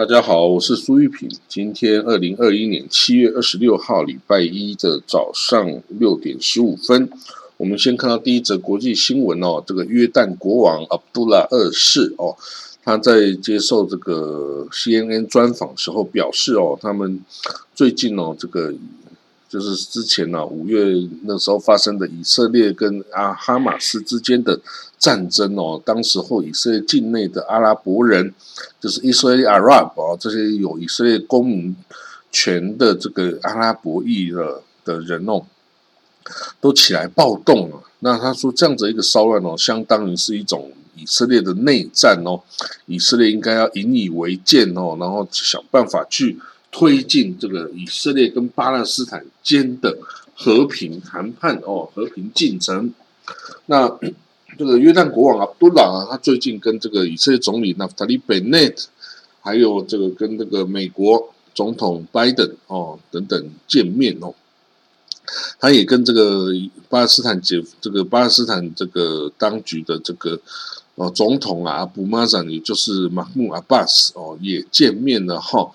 大家好，我是苏玉平。今天二零二一年七月二十六号，礼拜一的早上六点十五分，我们先看到第一则国际新闻哦。这个约旦国王阿卜杜拉二世哦，他在接受这个 CNN 专访时候表示哦，他们最近哦，这个就是之前呢五月那时候发生的以色列跟阿哈马斯之间的。战争哦，当时候以色列境内的阿拉伯人，就是 Israeli Arab 哦，这些有以色列公民权的这个阿拉伯裔的的人哦，都起来暴动了。那他说这样子一个骚乱哦，相当于是一种以色列的内战哦，以色列应该要引以为戒哦，然后想办法去推进这个以色列跟巴勒斯坦间的和平谈判哦，和平进程。那。这个约旦国王阿卜杜拉啊，他最近跟这个以色列总理纳夫塔利贝内特，还有这个跟这个美国总统拜登哦等等见面哦，他也跟这个巴勒斯坦解这个巴勒斯坦这个当局的这个哦总统啊阿布马赞，也就是马穆阿巴斯哦也见面了哈，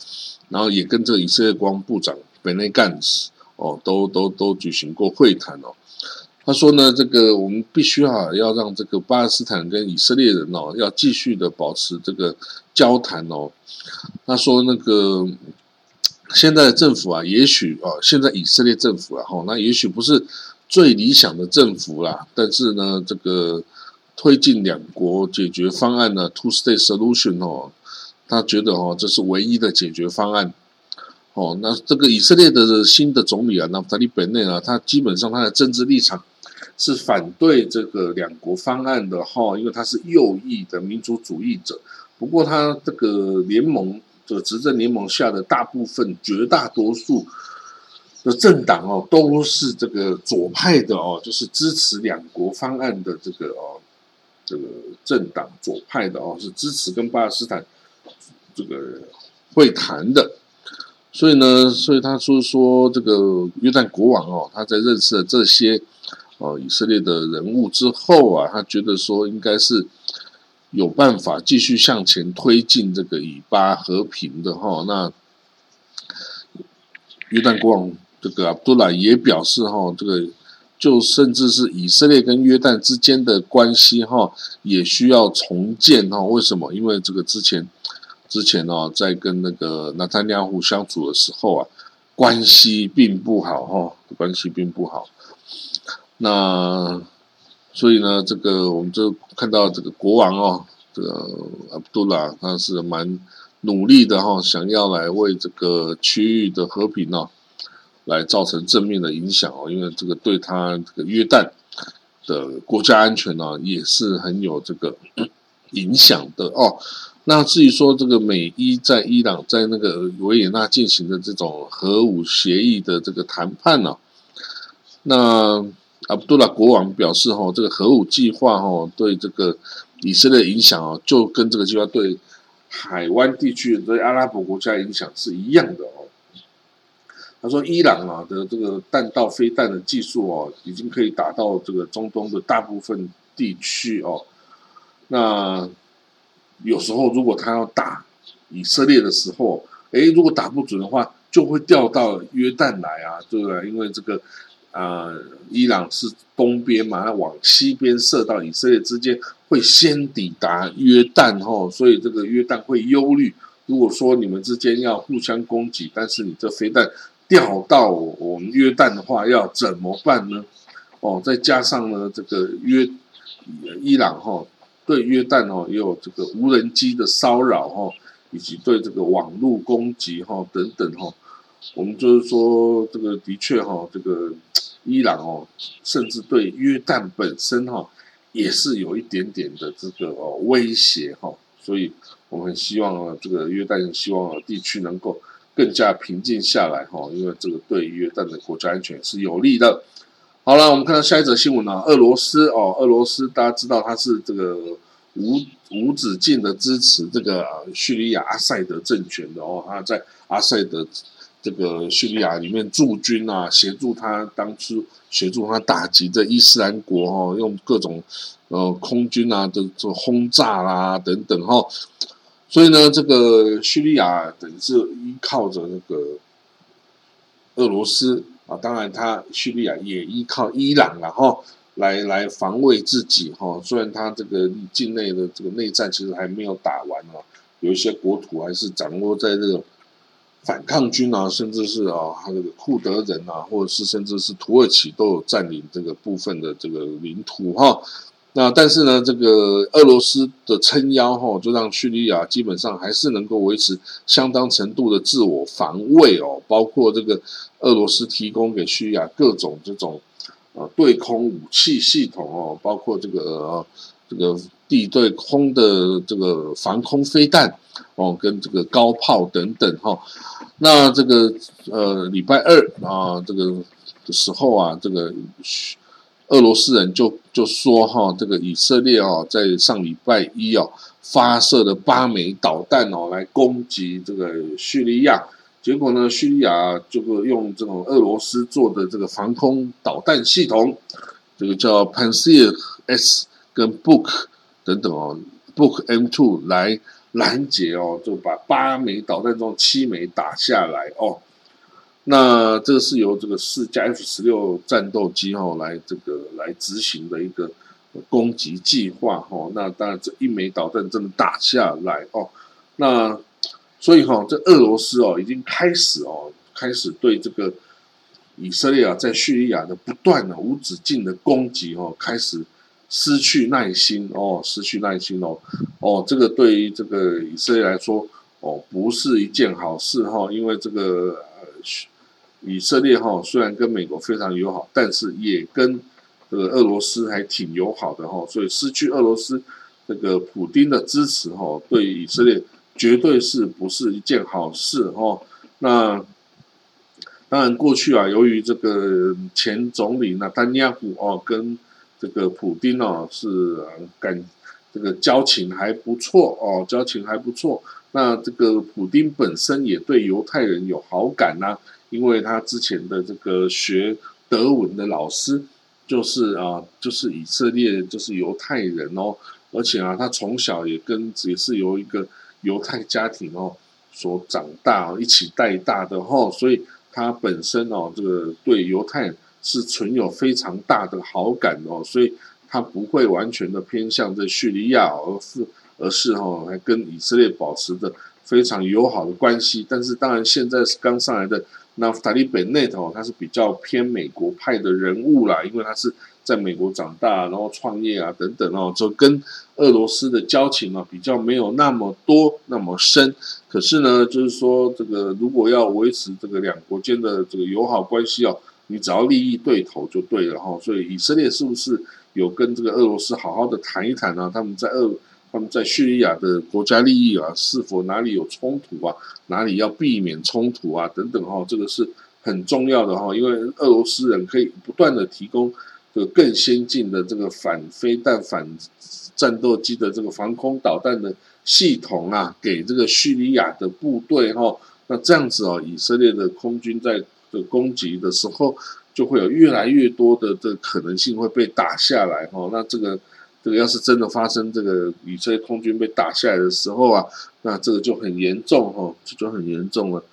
然后也跟这个以色列国防部长贝内干斯哦都都都举行过会谈哦。他说呢，这个我们必须啊，要让这个巴勒斯坦跟以色列人哦，要继续的保持这个交谈哦。他说那个现在的政府啊，也许啊，现在以色列政府啊，哈，那也许不是最理想的政府啦，但是呢，这个推进两国解决方案呢，two state solution 哦，他觉得哦，这是唯一的解决方案。哦，那这个以色列的新的总理啊，那塔利本内啊，他基本上他的政治立场。是反对这个两国方案的哈，因为他是右翼的民族主义者。不过他这个联盟这个执政联盟下的大部分、绝大多数的政党哦，都是这个左派的哦，就是支持两国方案的这个哦，这个政党左派的哦，是支持跟巴勒斯坦这个会谈的。所以呢，所以他说说这个约旦国王哦，他在认识了这些。哦，以色列的人物之后啊，他觉得说应该是有办法继续向前推进这个以巴和平的哈。那约旦国王这个阿卜杜拉也表示哈，这个就甚至是以色列跟约旦之间的关系哈，也需要重建哈。为什么？因为这个之前之前哦，在跟那个纳坦亚胡相处的时候啊，关系并不好哈，关系并不好。那所以呢，这个我们就看到这个国王哦，这个阿卜杜拉他是蛮努力的哈，想要来为这个区域的和平呢，来造成正面的影响哦，因为这个对他这个约旦的国家安全呢，也是很有这个 影响的哦。那至于说这个美伊在伊朗在那个维也纳进行的这种核武协议的这个谈判呢，那。阿卜杜拉国王表示：“哈，这个核武计划，哈，对这个以色列影响哦，就跟这个计划对海湾地区对阿拉伯国家影响是一样的哦。”他说：“伊朗啊的这个弹道飞弹的技术哦，已经可以打到这个中东的大部分地区哦。那有时候如果他要打以色列的时候，哎，如果打不准的话，就会掉到约旦来啊，对不对？因为这个。”啊，伊朗是东边嘛，那往西边射到以色列之间，会先抵达约旦吼，所以这个约旦会忧虑。如果说你们之间要互相攻击，但是你这飞弹掉到我们约旦的话，要怎么办呢？哦，再加上呢，这个约伊朗哈对约旦哦也有这个无人机的骚扰哈，以及对这个网络攻击哈等等哈，我们就是说这个的确哈这个。伊朗哦，甚至对约旦本身哈，也是有一点点的这个哦威胁哈，所以我们希望啊，这个约旦希望啊地区能够更加平静下来哈，因为这个对约旦的国家安全是有利的。好了，我们看到下一则新闻啊，俄罗斯哦，俄罗斯大家知道它是这个无无止境的支持这个叙利亚阿塞德政权的哦，他在阿塞德。这个叙利亚里面驻军啊，协助他当初协助他打击这伊斯兰国哈，用各种呃空军啊的这轰炸啦等等哈，所以呢，这个叙利亚等于是依靠着那个俄罗斯啊，当然他叙利亚也依靠伊朗，然后来来防卫自己哈。虽然他这个境内的这个内战其实还没有打完啊，有一些国土还是掌握在这个反抗军啊，甚至是啊，他这个库德人啊，或者是甚至是土耳其都有占领这个部分的这个领土哈。那但是呢，这个俄罗斯的撑腰哈，就让叙利亚基本上还是能够维持相当程度的自我防卫哦。包括这个俄罗斯提供给叙利亚各种这种呃对空武器系统哦，包括这个这个地对空的这个防空飞弹哦，跟这个高炮等等哈。那这个呃礼拜二啊这个的时候啊，这个。俄罗斯人就就说哈，这个以色列哦，在上礼拜一哦发射了八枚导弹哦来攻击这个叙利亚，结果呢，叙利亚这个用这种俄罗斯做的这个防空导弹系统，这个叫 Panzer S 跟 Book 等等哦，Book M2 来拦截哦，就把八枚导弹中七枚打下来哦。那这个是由这个四架 F 十六战斗机哦来这个来执行的一个攻击计划哦。那当然这一枚导弹真的打下来哦。那所以哈，这俄罗斯哦已经开始哦开始对这个以色列啊在叙利亚的不断的无止境的攻击哦开始失去耐心哦失去耐心哦哦这个对于这个以色列来说哦不是一件好事哈，因为这个呃。以色列哈虽然跟美国非常友好，但是也跟这个俄罗斯还挺友好的哈，所以失去俄罗斯这个普丁的支持哈，对以色列绝对是不是一件好事哈。那当然过去啊，由于这个前总理纳丹尼亚胡哦跟这个普丁哦是感这个交情还不错哦，交情还不错。那这个普丁本身也对犹太人有好感呐。因为他之前的这个学德文的老师，就是啊，就是以色列，就是犹太人哦，而且啊，他从小也跟也是由一个犹太家庭哦所长大，一起带大的哈，所以他本身哦，这个对犹太是存有非常大的好感哦，所以他不会完全的偏向这叙利亚，而是而是哈，还跟以色列保持着非常友好的关系。但是当然，现在是刚上来的。那塔利本内头，他是比较偏美国派的人物啦，因为他是在美国长大，然后创业啊等等哦，就跟俄罗斯的交情啊比较没有那么多那么深。可是呢，就是说这个如果要维持这个两国间的这个友好关系哦，你只要利益对头就对了哈。所以以色列是不是有跟这个俄罗斯好好的谈一谈呢？他们在俄。他们在叙利亚的国家利益啊，是否哪里有冲突啊？哪里要避免冲突啊？等等哈，这个是很重要的哈，因为俄罗斯人可以不断的提供这个更先进的这个反飞弹、反战斗机的这个防空导弹的系统啊，给这个叙利亚的部队哈。那这样子哦，以色列的空军在的攻击的时候，就会有越来越多的这可能性会被打下来哈。那这个。这个要是真的发生，这个以色列空军被打下来的时候啊，那这个就很严重哦，这就很严重了。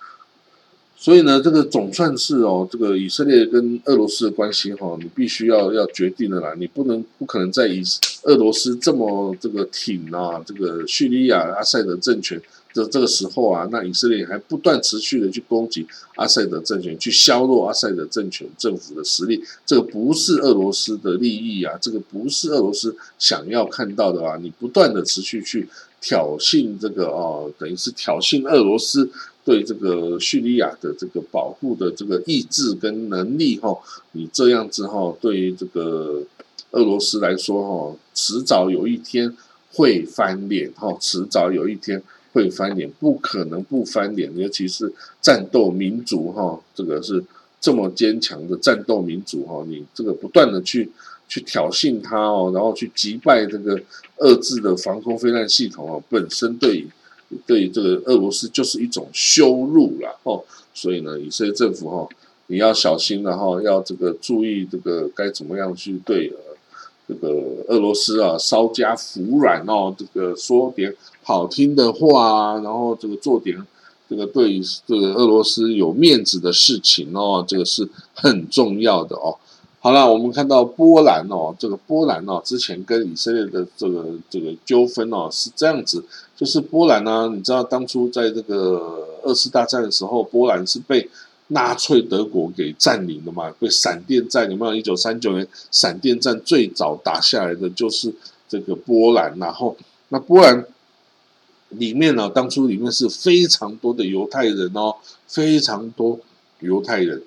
所以呢，这个总算是哦，这个以色列跟俄罗斯的关系哈，你必须要要决定了啦，你不能不可能在以俄罗斯这么这个挺啊，这个叙利亚阿塞德政权。这这个时候啊，那以色列还不断持续的去攻击阿塞德政权，去削弱阿塞德政权政府的实力，这个不是俄罗斯的利益啊，这个不是俄罗斯想要看到的啊！你不断的持续去挑衅这个哦，等于是挑衅俄罗斯对这个叙利亚的这个保护的这个意志跟能力哈，你这样子哈，对于这个俄罗斯来说哈，迟早有一天会翻脸哈，迟早有一天。会翻脸，不可能不翻脸，尤其是战斗民族哈，这个是这么坚强的战斗民族哈，你这个不断的去去挑衅他哦，然后去击败这个遏制的防空飞弹系统哦，本身对对这个俄罗斯就是一种羞辱了哦，所以呢，以色列政府哈，你要小心了哈，要这个注意这个该怎么样去对这个俄罗斯啊稍加服软哦，这个说点好听的话啊，然后这个做点这个对这个俄罗斯有面子的事情哦，这个是很重要的哦。好了，我们看到波兰哦，这个波兰哦，之前跟以色列的这个这个纠纷哦是这样子，就是波兰呢，你知道当初在这个二次大战的时候，波兰是被纳粹德国给占领的嘛，被闪电战，有没有？一九三九年闪电战最早打下来的就是这个波兰，然后那波兰里面呢，当初里面是非常多的犹太人哦，非常多犹太人。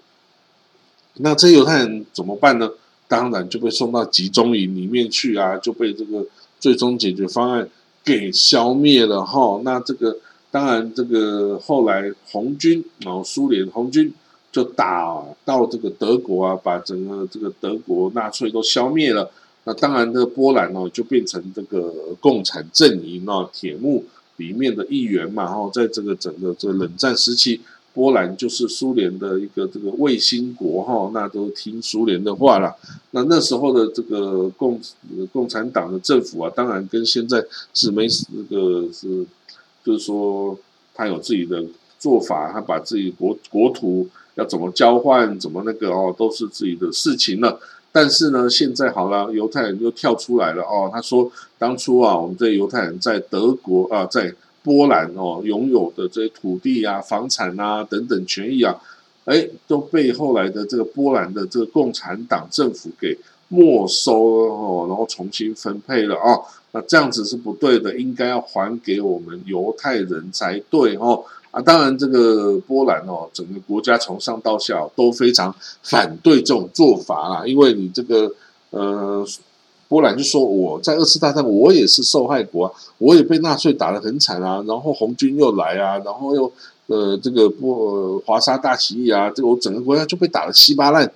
那这犹太人怎么办呢？当然就被送到集中营里面去啊，就被这个最终解决方案给消灭了哈。那这个当然，这个后来红军哦，苏联红军就打到这个德国啊，把整个这个德国纳粹都消灭了。那当然，这个波兰哦，就变成这个共产阵营哦，铁幕里面的一员嘛。哈，在这个整个这个冷战时期。波兰就是苏联的一个这个卫星国哈，那都听苏联的话了。那那时候的这个共共产党的政府啊，当然跟现在是没这个是，就是说他有自己的做法，他把自己国国土要怎么交换，怎么那个哦，都是自己的事情了。但是呢，现在好了，犹太人又跳出来了哦，他说当初啊，我们这犹太人在德国啊，在。波兰哦，拥有的这些土地啊、房产啊等等权益啊，哎，都被后来的这个波兰的这个共产党政府给没收了哦，然后重新分配了啊。那这样子是不对的，应该要还给我们犹太人才对哦。啊，当然这个波兰哦，整个国家从上到下都非常反对这种做法啦，因为你这个呃。波兰就说：“我在二次大战，我也是受害国啊，我也被纳粹打得很惨啊。然后红军又来啊，然后又呃这个波华沙大起义啊，这个我整个国家就被打得稀巴烂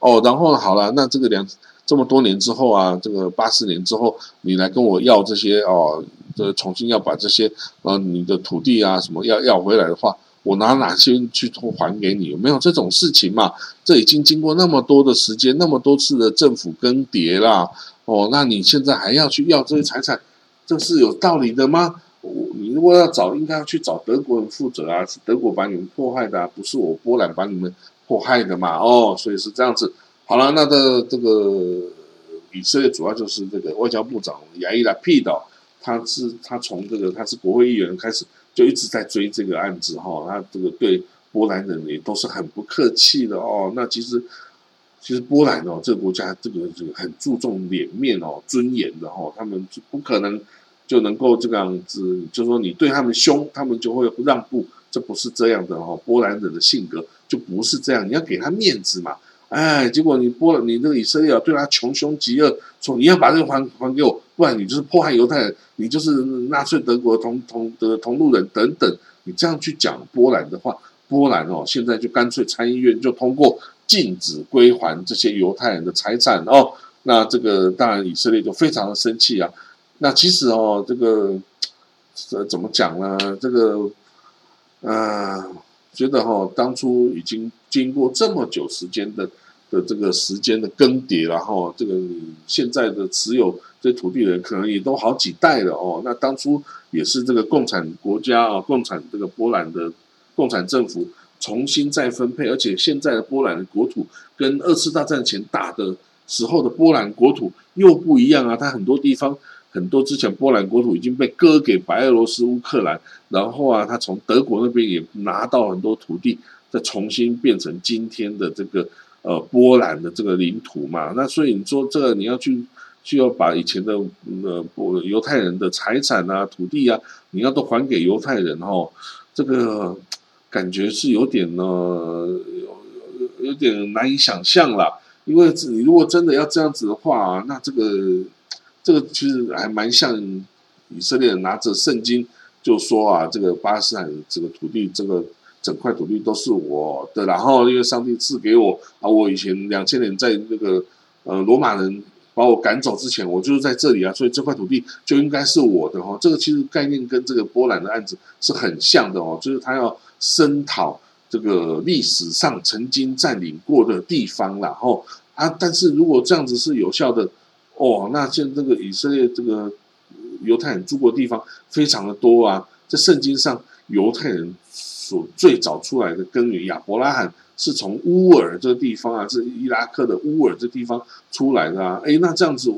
哦。然后好了，那这个两这么多年之后啊，这个八四年之后，你来跟我要这些哦，这重新要把这些呃你的土地啊什么要要回来的话，我拿哪些去还给你？有没有这种事情嘛？这已经经过那么多的时间，那么多次的政府更迭啦。”哦，那你现在还要去要这些财产，这是有道理的吗？你如果要找，应该要去找德国人负责啊，是德国把你们迫害的啊，不是我波兰把你们迫害的嘛？哦，所以是这样子。好了，那的这个以色列主要就是这个外交部长亚伊拉皮岛，他是他从这个他是国会议员开始就一直在追这个案子哈，他这个对波兰人也都是很不客气的哦。那其实。其实波兰哦，这个国家这个这个很注重脸面哦、尊严的哦，他们就不可能就能够这个样子，就说你对他们凶，他们就会让步，这不是这样的哦。波兰人的性格就不是这样，你要给他面子嘛。哎，结果你波兰，你这个以色列对他穷凶极恶，说你要把这个还还给我，不然你就是迫害犹太人，你就是纳粹德国同同的同路人等等。你这样去讲波兰的话，波兰哦，现在就干脆参议院就通过。禁止归还这些犹太人的财产哦，那这个当然以色列就非常的生气啊。那其实哦，这个呃怎么讲呢？这个呃，觉得哈，当初已经经过这么久时间的的这个时间的更迭然后这个现在的持有这土地的人可能也都好几代了哦。那当初也是这个共产国家啊，共产这个波兰的共产政府。重新再分配，而且现在的波兰的国土跟二次大战前打的时候的波兰国土又不一样啊！它很多地方很多之前波兰国土已经被割给白俄罗斯、乌克兰，然后啊，他从德国那边也拿到很多土地，再重新变成今天的这个呃波兰的这个领土嘛。那所以你说这个你要去需要把以前的呃犹太人的财产啊、土地啊，你要都还给犹太人哦，这个。感觉是有点呢，有有点难以想象啦。因为你如果真的要这样子的话，那这个这个其实还蛮像以色列人拿着圣经就说啊，这个巴勒斯坦这个土地，这个整块土地都是我的。然后因为上帝赐给我啊，我以前两千年在那个呃罗马人把我赶走之前，我就是在这里啊，所以这块土地就应该是我的哈。这个其实概念跟这个波兰的案子是很像的哦，就是他要。声讨这个历史上曾经占领过的地方然后啊，但是如果这样子是有效的，哦，那现这个以色列这个犹太人住过的地方非常的多啊，在圣经上犹太人所最早出来的根源亚伯拉罕是从乌尔这个地方啊，是伊拉克的乌尔这地方出来的啊，哎，那这样子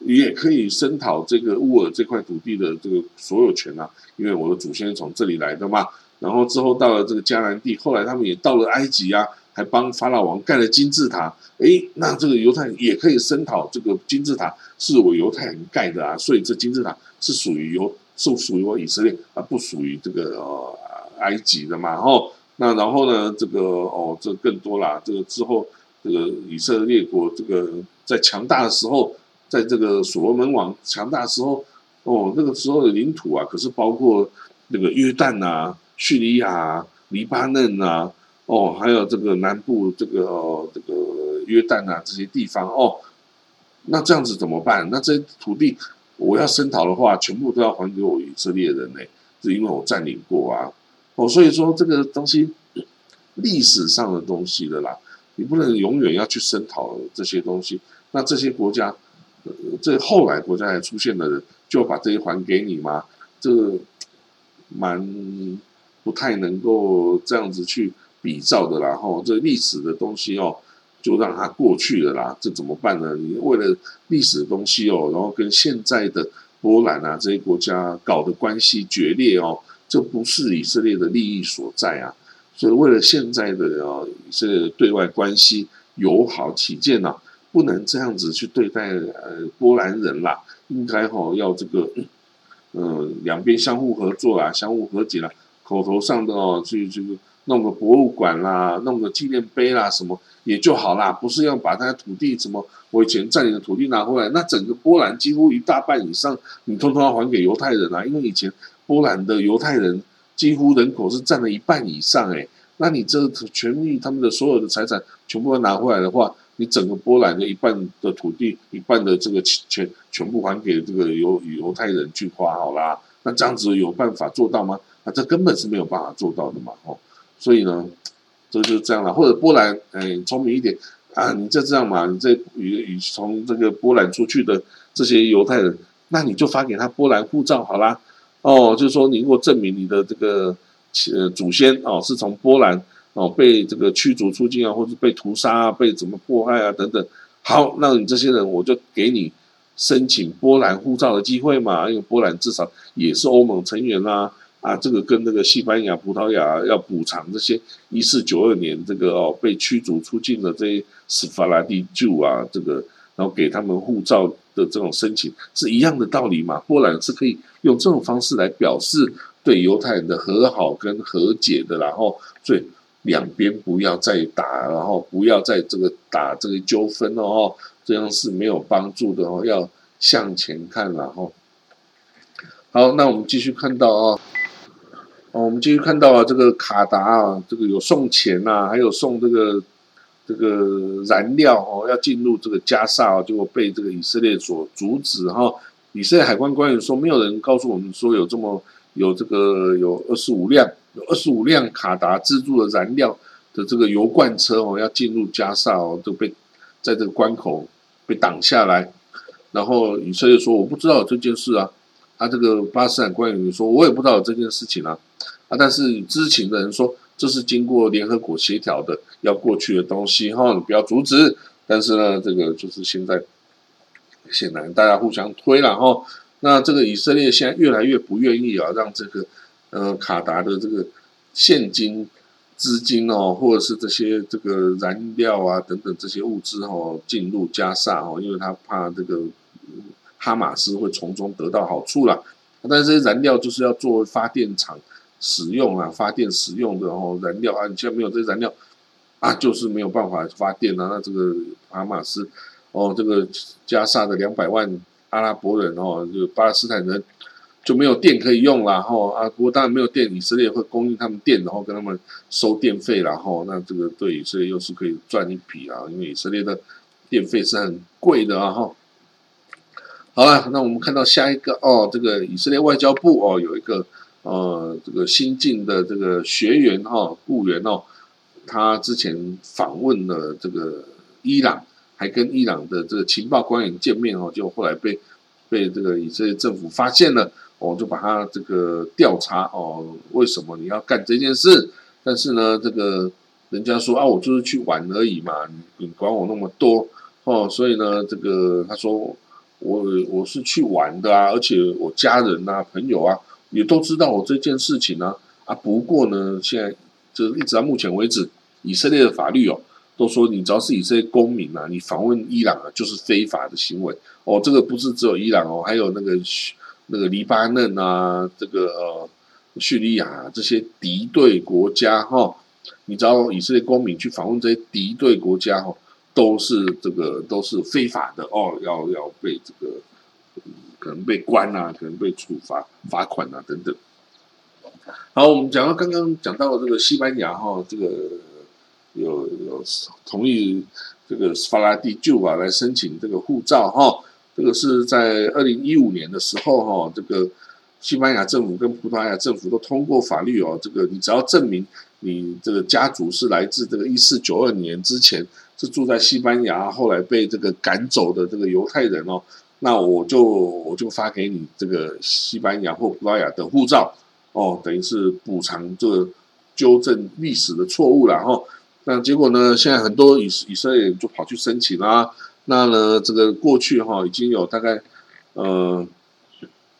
也可以声讨这个乌尔这块土地的这个所有权啊，因为我的祖先从这里来的嘛，然后之后到了这个迦南地，后来他们也到了埃及啊。还帮法老王盖了金字塔，诶，那这个犹太人也可以声讨这个金字塔是我犹太人盖的啊，所以这金字塔是属于犹，是属于我以色列，而不属于这个呃埃及的嘛。哦，那然后呢，这个哦，这更多啦，这个之后，这个以色列国这个在强大的时候，在这个所罗门王强大的时候，哦，那个时候的领土啊，可是包括那个约旦啊、叙利亚、黎巴嫩啊。哦，还有这个南部这个，这个约旦啊这些地方哦，那这样子怎么办？那这些土地我要声讨的话，全部都要还给我以色列人呢？是因为我占领过啊。哦，所以说这个东西历史上的东西的啦，你不能永远要去声讨这些东西。那这些国家，这后来国家还出现的人，就把这些还给你吗？这个蛮不太能够这样子去。比照的啦，吼，这历史的东西哦，就让它过去了啦，这怎么办呢？你为了历史的东西哦，然后跟现在的波兰啊这些国家搞的关系决裂哦，这不是以色列的利益所在啊。所以为了现在的哦以色列的对外关系友好起见呐，不能这样子去对待呃波兰人啦，应该哈要这个嗯两边相互合作啊，相互和解啦，口头上的哦去这个。弄个博物馆啦，弄个纪念碑啦，什么也就好啦，不是要把他的土地什么我以前占领的土地拿回来，那整个波兰几乎一大半以上，你通通要还给犹太人啊，因为以前波兰的犹太人几乎人口是占了一半以上，诶，那你这权利他们的所有的财产全部要拿回来的话，你整个波兰的一半的土地，一半的这个钱全部还给这个犹犹太人去花好啦，那这样子有办法做到吗？啊，这根本是没有办法做到的嘛，哦。所以呢，这就这样了。或者波兰，哎，聪明一点啊，你就这样嘛，你这与与从这个波兰出去的这些犹太人，那你就发给他波兰护照好啦。哦，就是说你如果证明你的这个呃祖先哦是从波兰哦被这个驱逐出境啊，或者被屠杀啊，被怎么迫害啊等等，好，那你这些人我就给你申请波兰护照的机会嘛，因为波兰至少也是欧盟成员啦。啊，这个跟那个西班牙、葡萄牙要补偿这些一四九二年这个哦被驱逐出境的这些斯法拉蒂族啊，这个然后给他们护照的这种申请是一样的道理嘛？波兰是可以用这种方式来表示对犹太人的和好跟和解的，然后所以两边不要再打，然后不要再这个打这个纠纷哦，这样是没有帮助的哦，要向前看，然后好，那我们继续看到啊。哦，我们继续看到啊，这个卡达啊，这个有送钱呐，还有送这个这个燃料哦，要进入这个加沙，结果被这个以色列所阻止哈。以色列海关官员说，没有人告诉我们说有这么有这个有二十五辆有二十五辆卡达资助的燃料的这个油罐车哦，要进入加沙哦，都被在这个关口被挡下来。然后以色列说，我不知道这件事啊。他这个巴斯坦官员说，我也不知道这件事情啊。啊！但是知情的人说，这是经过联合国协调的要过去的东西哈，你不要阻止。但是呢，这个就是现在显然大家互相推了哈。那这个以色列现在越来越不愿意啊，让这个呃卡达的这个现金资金哦，或者是这些这个燃料啊等等这些物资哦进入加沙哦，因为他怕这个哈马斯会从中得到好处啦。但是这些燃料就是要做发电厂。使用啊，发电使用的哦燃料啊，你现在没有这些燃料啊，就是没有办法发电啊。那这个哈马斯哦，这个加沙的两百万阿拉伯人哦，就巴勒斯坦人就没有电可以用了哈啊。不过当然没有电，以色列会供应他们电，然后跟他们收电费然后那这个对以色列又是可以赚一笔啊，因为以色列的电费是很贵的啊哈。好了，那我们看到下一个哦，这个以色列外交部哦有一个。呃，这个新进的这个学员哈，雇员哦，他之前访问了这个伊朗，还跟伊朗的这个情报官员见面哦，就后来被被这个以色列政府发现了，哦，就把他这个调查哦，为什么你要干这件事？但是呢，这个人家说啊，我就是去玩而已嘛，你你管我那么多哦，所以呢，这个他说我我是去玩的啊，而且我家人啊、朋友啊也都知道我这件事情呢啊。不过呢，现在就是一直到目前为止，以色列的法律哦，都说你只要是以色列公民啊，你访问伊朗啊，就是非法的行为哦。这个不是只有伊朗哦，还有那个那个黎巴嫩啊，这个呃。叙利亚这些敌对国家哈，你只要以色列公民去访问这些敌对国家哈，都是这个都是非法的哦，要要被这个可能被关啊，可能被处罚罚款啊等等。好，我们讲到刚刚讲到这个西班牙哈，这个有有同意这个法拉第就啊来申请这个护照哈，这个是在二零一五年的时候哈，这个。西班牙政府跟葡萄牙政府都通过法律哦，这个你只要证明你这个家族是来自这个一四九二年之前是住在西班牙，后来被这个赶走的这个犹太人哦，那我就我就发给你这个西班牙或葡萄牙的护照哦，等于是补偿这个纠正历史的错误了哈。那结果呢，现在很多以以色列人就跑去申请啦。那呢，这个过去哈已经有大概呃。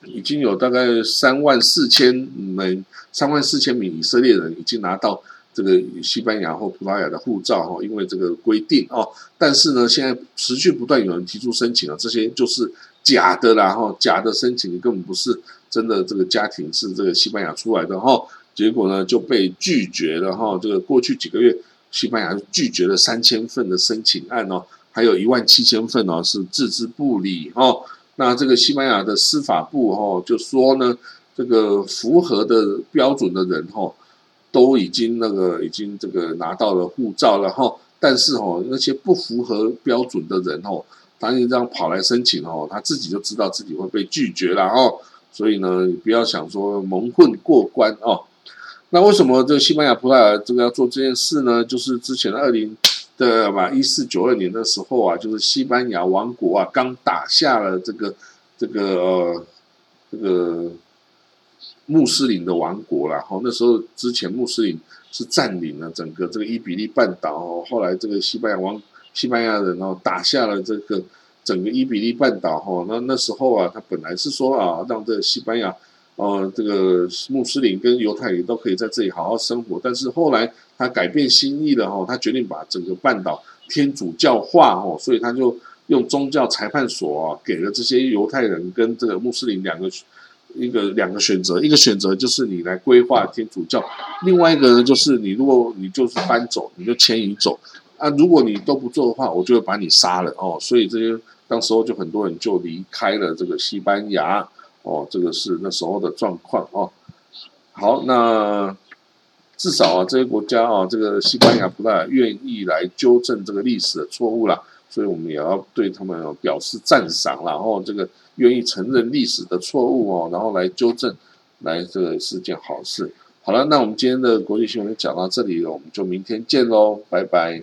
已经有大概三万四千名、三万四千名以色列人已经拿到这个西班牙或葡萄牙的护照哈，因为这个规定哦。但是呢，现在持续不断有人提出申请啊，这些就是假的啦哈，假的申请根本不是真的，这个家庭是这个西班牙出来的哈，结果呢就被拒绝了哈。这个过去几个月，西班牙拒绝了三千份的申请案哦，还有一万七千份哦是置之不理哦。那这个西班牙的司法部哈就说呢，这个符合的标准的人哈，都已经那个已经这个拿到了护照了哈，但是哈那些不符合标准的人哈，当你这样跑来申请哦，他自己就知道自己会被拒绝了哦，所以呢，不要想说蒙混过关哦。那为什么这个西班牙、葡萄牙这个要做这件事呢？就是之前的二零。的吧，一四九二年的时候啊，就是西班牙王国啊，刚打下了这个这个呃这个穆斯林的王国了。后那时候之前穆斯林是占领了整个这个伊比利半岛哦，后来这个西班牙王西班牙人哦打下了这个整个伊比利半岛哈。那那时候啊，他本来是说啊，让这个西班牙。呃，这个穆斯林跟犹太人都可以在这里好好生活，但是后来他改变心意了哈，他决定把整个半岛天主教化哦，所以他就用宗教裁判所给了这些犹太人跟这个穆斯林两个一个两个选择，一个选择就是你来规划天主教，另外一个呢就是你如果你就是搬走，你就迁移走。啊，如果你都不做的话，我就会把你杀了哦，所以这些当时候就很多人就离开了这个西班牙。哦，这个是那时候的状况哦。好，那至少啊，这些国家啊，这个西班牙、葡萄牙愿意来纠正这个历史的错误啦，所以我们也要对他们表示赞赏然后这个愿意承认历史的错误哦，然后来纠正，来这个是件好事。好了，那我们今天的国际新闻就讲到这里了，我们就明天见喽，拜拜。